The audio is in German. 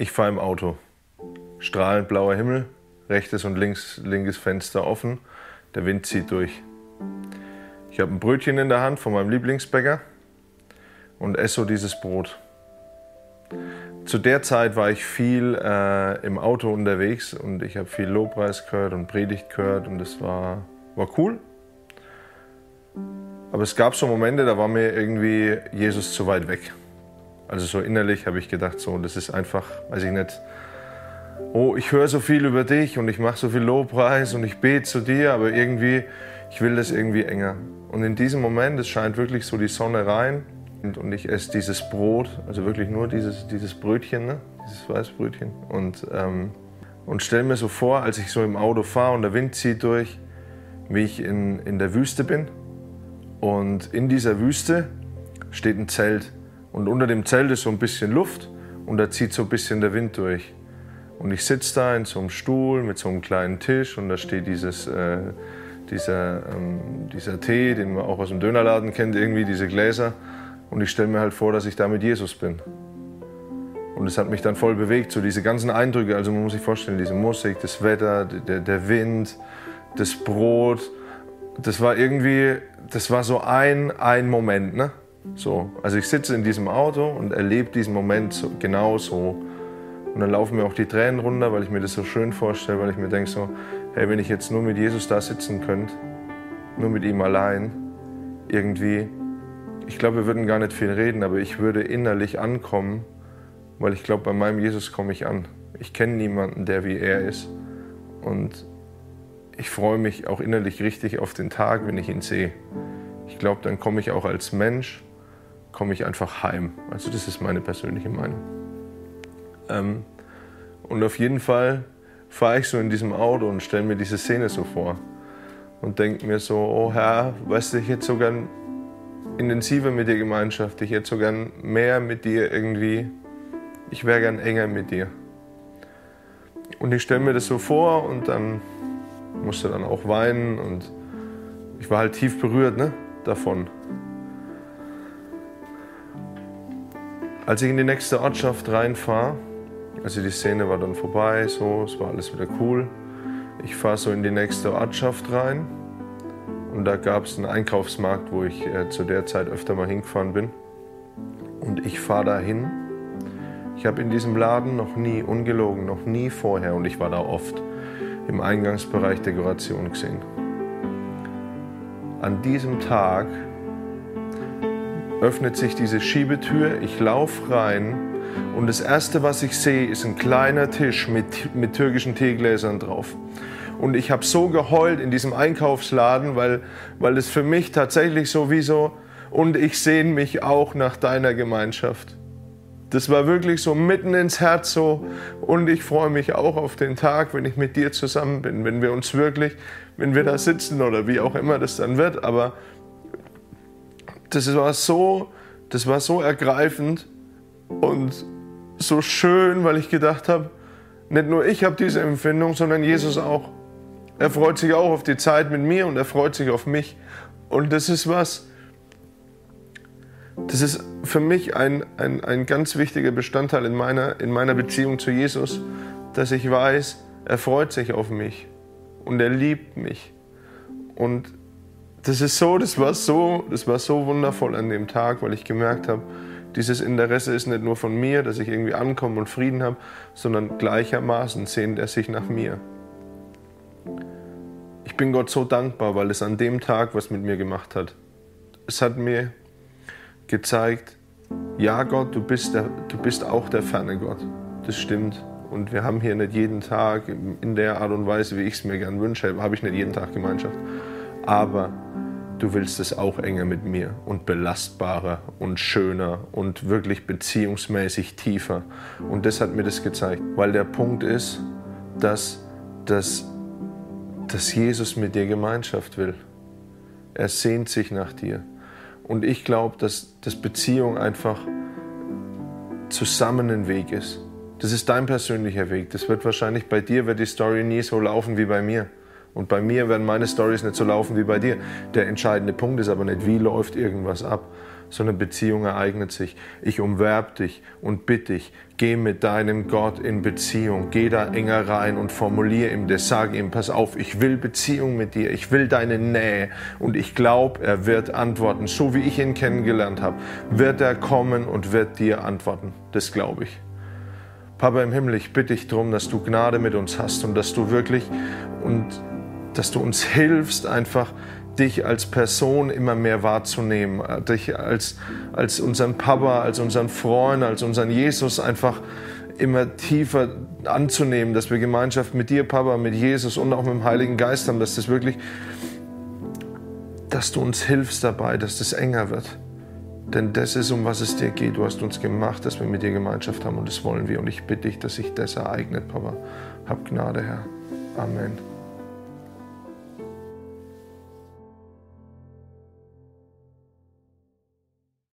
Ich fahre im Auto. Strahlend blauer Himmel, rechtes und links, linkes Fenster offen. Der Wind zieht durch. Ich habe ein Brötchen in der Hand von meinem Lieblingsbäcker und esse so dieses Brot. Zu der Zeit war ich viel äh, im Auto unterwegs und ich habe viel Lobpreis gehört und Predigt gehört und das war, war cool. Aber es gab so Momente, da war mir irgendwie Jesus zu weit weg. Also so innerlich habe ich gedacht, so, das ist einfach, weiß ich nicht, oh, ich höre so viel über dich und ich mache so viel Lobpreis und ich bete zu dir, aber irgendwie, ich will das irgendwie enger. Und in diesem Moment, es scheint wirklich so die Sonne rein und, und ich esse dieses Brot, also wirklich nur dieses, dieses Brötchen, ne? dieses Weißbrötchen und, ähm, und stelle mir so vor, als ich so im Auto fahre und der Wind zieht durch, wie ich in, in der Wüste bin und in dieser Wüste steht ein Zelt und unter dem Zelt ist so ein bisschen Luft und da zieht so ein bisschen der Wind durch. Und ich sitze da in so einem Stuhl mit so einem kleinen Tisch und da steht dieses, äh, dieser, ähm, dieser Tee, den man auch aus dem Dönerladen kennt, irgendwie diese Gläser. Und ich stelle mir halt vor, dass ich da mit Jesus bin. Und es hat mich dann voll bewegt, so diese ganzen Eindrücke. Also man muss sich vorstellen, diese Musik, das Wetter, der, der Wind, das Brot. Das war irgendwie, das war so ein, ein Moment, ne? So, also ich sitze in diesem Auto und erlebe diesen Moment so, genau so. Und dann laufen mir auch die Tränen runter, weil ich mir das so schön vorstelle, weil ich mir denke so, hey, wenn ich jetzt nur mit Jesus da sitzen könnte, nur mit ihm allein, irgendwie, ich glaube, wir würden gar nicht viel reden, aber ich würde innerlich ankommen, weil ich glaube, bei meinem Jesus komme ich an. Ich kenne niemanden, der wie er ist. Und ich freue mich auch innerlich richtig auf den Tag, wenn ich ihn sehe. Ich glaube, dann komme ich auch als Mensch komme ich einfach heim. Also das ist meine persönliche Meinung. Ähm, und auf jeden Fall fahre ich so in diesem Auto und stelle mir diese Szene so vor und denke mir so, oh Herr, weißt du, ich hätte so gern intensiver mit dir Gemeinschaft, ich hätte so gern mehr mit dir irgendwie, ich wäre gern enger mit dir. Und ich stelle mir das so vor und dann musste dann auch weinen und ich war halt tief berührt ne, davon. Als ich in die nächste Ortschaft reinfahre, also die Szene war dann vorbei, so, es war alles wieder cool. Ich fahre so in die nächste Ortschaft rein und da gab es einen Einkaufsmarkt, wo ich äh, zu der Zeit öfter mal hingefahren bin. Und ich fahre da hin. Ich habe in diesem Laden noch nie, ungelogen, noch nie vorher, und ich war da oft, im Eingangsbereich Dekoration gesehen. An diesem Tag öffnet sich diese Schiebetür, ich laufe rein und das Erste, was ich sehe, ist ein kleiner Tisch mit, mit türkischen Teegläsern drauf. Und ich habe so geheult in diesem Einkaufsladen, weil, weil es für mich tatsächlich so wie so, und ich sehne mich auch nach deiner Gemeinschaft. Das war wirklich so mitten ins Herz so. Und ich freue mich auch auf den Tag, wenn ich mit dir zusammen bin, wenn wir uns wirklich, wenn wir da sitzen oder wie auch immer das dann wird. Aber das war so, das war so ergreifend und so schön, weil ich gedacht habe, nicht nur ich habe diese Empfindung, sondern Jesus auch. Er freut sich auch auf die Zeit mit mir und er freut sich auf mich. Und das ist was, das ist für mich ein, ein, ein ganz wichtiger Bestandteil in meiner, in meiner Beziehung zu Jesus, dass ich weiß, er freut sich auf mich und er liebt mich. Und das ist so, das war so, das war so wundervoll an dem Tag, weil ich gemerkt habe, dieses Interesse ist nicht nur von mir, dass ich irgendwie ankomme und Frieden habe, sondern gleichermaßen sehnt er sich nach mir. Ich bin Gott so dankbar, weil es an dem Tag was mit mir gemacht hat. Es hat mir gezeigt, ja Gott, du bist, der, du bist auch der ferne Gott. Das stimmt. Und wir haben hier nicht jeden Tag in der Art und Weise, wie ich es mir gern wünsche, habe ich nicht jeden Tag Gemeinschaft. Aber du willst es auch enger mit mir und belastbarer und schöner und wirklich beziehungsmäßig tiefer. Und das hat mir das gezeigt, weil der Punkt ist, dass, dass, dass Jesus mit dir Gemeinschaft will. Er sehnt sich nach dir. Und ich glaube, dass, dass Beziehung einfach zusammen ein Weg ist. Das ist dein persönlicher Weg. Das wird wahrscheinlich bei dir, wird die Story nie so laufen wie bei mir. Und bei mir werden meine Stories nicht so laufen wie bei dir. Der entscheidende Punkt ist aber nicht, wie läuft irgendwas ab, so eine Beziehung ereignet sich. Ich umwerb dich und bitte dich, geh mit deinem Gott in Beziehung. Geh da enger rein und formuliere ihm das. Sag ihm, pass auf, ich will Beziehung mit dir. Ich will deine Nähe. Und ich glaube, er wird antworten. So wie ich ihn kennengelernt habe, wird er kommen und wird dir antworten. Das glaube ich. Papa im Himmel, ich bitte dich darum, dass du Gnade mit uns hast und dass du wirklich und dass du uns hilfst, einfach dich als Person immer mehr wahrzunehmen, äh, dich als, als unseren Papa, als unseren Freund, als unseren Jesus einfach immer tiefer anzunehmen, dass wir Gemeinschaft mit dir, Papa, mit Jesus und auch mit dem Heiligen Geist haben, dass das wirklich, dass du uns hilfst dabei, dass das enger wird. Denn das ist, um was es dir geht. Du hast uns gemacht, dass wir mit dir Gemeinschaft haben und das wollen wir. Und ich bitte dich, dass sich das ereignet, Papa. Hab Gnade, Herr. Amen.